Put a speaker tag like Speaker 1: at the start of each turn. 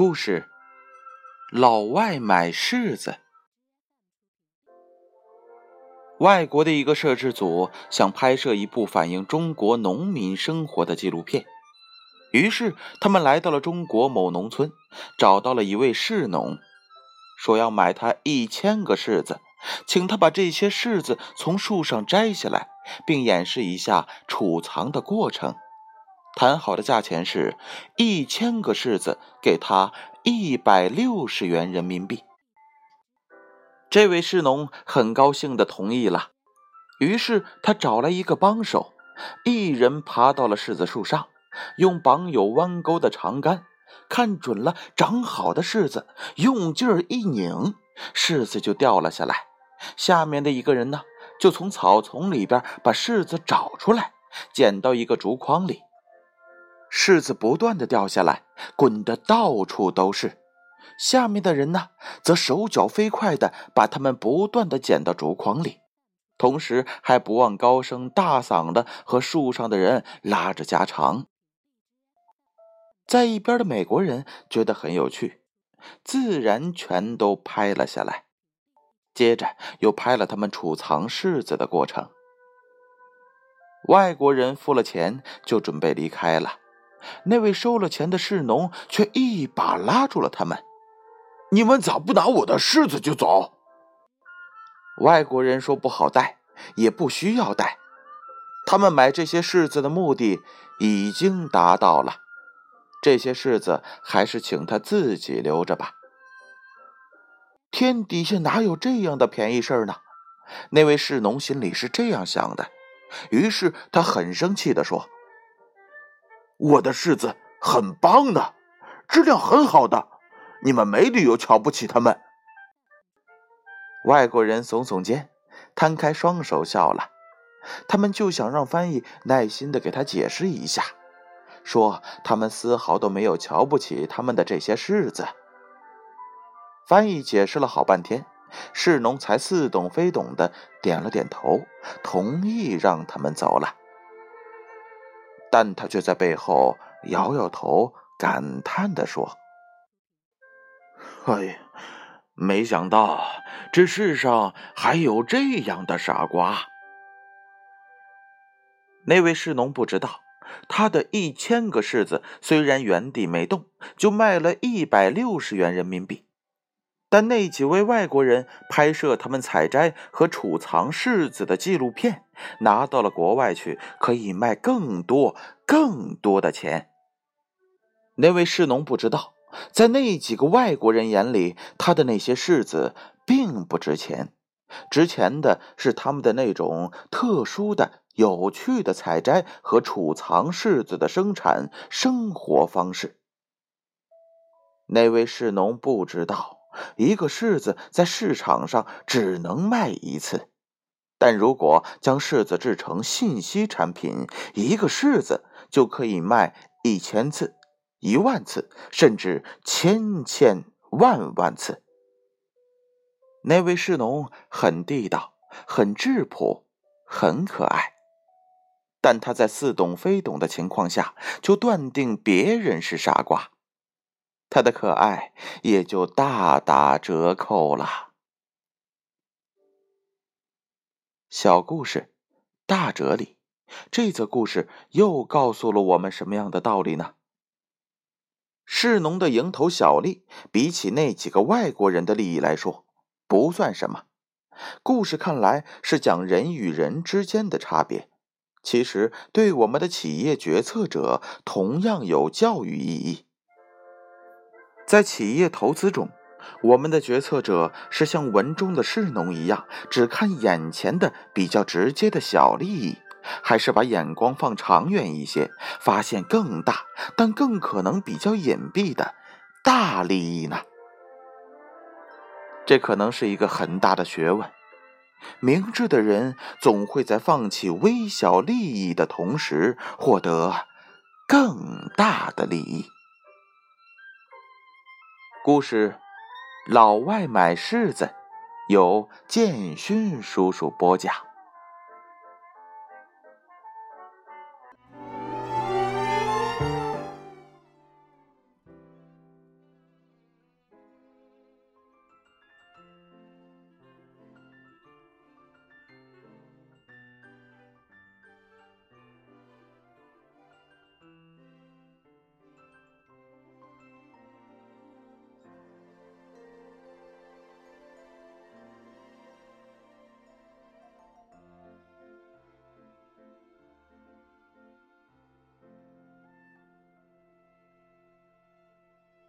Speaker 1: 故事：老外买柿子。外国的一个摄制组想拍摄一部反映中国农民生活的纪录片，于是他们来到了中国某农村，找到了一位柿农，说要买他一千个柿子，请他把这些柿子从树上摘下来，并演示一下储藏的过程。谈好的价钱是一千个柿子，给他一百六十元人民币。这位柿农很高兴的同意了，于是他找来一个帮手，一人爬到了柿子树上，用绑有弯钩的长杆看准了长好的柿子，用劲儿一拧，柿子就掉了下来。下面的一个人呢，就从草丛里边把柿子找出来，捡到一个竹筐里。柿子不断的掉下来，滚得到处都是。下面的人呢，则手脚飞快的把它们不断的捡到竹筐里，同时还不忘高声大嗓的和树上的人拉着家常。在一边的美国人觉得很有趣，自然全都拍了下来。接着又拍了他们储藏柿子的过程。外国人付了钱，就准备离开了。那位收了钱的士农却一把拉住了他们：“
Speaker 2: 你们咋不拿我的柿子就走？”
Speaker 1: 外国人说：“不好带，也不需要带。他们买这些柿子的目的已经达到了，这些柿子还是请他自己留着吧。”天底下哪有这样的便宜事儿呢？那位士农心里是这样想的，于是他很生气地说。
Speaker 2: 我的柿子很棒的，质量很好的，你们没理由瞧不起他们。
Speaker 1: 外国人耸耸肩，摊开双手笑了。他们就想让翻译耐心的给他解释一下，说他们丝毫都没有瞧不起他们的这些柿子。翻译解释了好半天，士农才似懂非懂的点了点头，同意让他们走了。但他却在背后摇摇头，感叹地说：“
Speaker 2: 哎，没想到这世上还有这样的傻瓜。”
Speaker 1: 那位士农不知道，他的一千个柿子虽然原地没动，就卖了一百六十元人民币。但那几位外国人拍摄他们采摘和储藏柿子的纪录片，拿到了国外去，可以卖更多、更多的钱。那位士农不知道，在那几个外国人眼里，他的那些柿子并不值钱，值钱的是他们的那种特殊的、有趣的采摘和储藏柿子的生产生活方式。那位士农不知道。一个柿子在市场上只能卖一次，但如果将柿子制成信息产品，一个柿子就可以卖一千次、一万次，甚至千千万万次。那位士农很地道，很质朴，很可爱，但他在似懂非懂的情况下就断定别人是傻瓜。他的可爱也就大打折扣了。小故事，大哲理。这则故事又告诉了我们什么样的道理呢？士农的蝇头小利，比起那几个外国人的利益来说，不算什么。故事看来是讲人与人之间的差别，其实对我们的企业决策者同样有教育意义。在企业投资中，我们的决策者是像文中的士农一样，只看眼前的比较直接的小利益，还是把眼光放长远一些，发现更大但更可能比较隐蔽的大利益呢？这可能是一个很大的学问。明智的人总会在放弃微小利益的同时，获得更大的利益。故事：老外买柿子，由建勋叔叔播讲。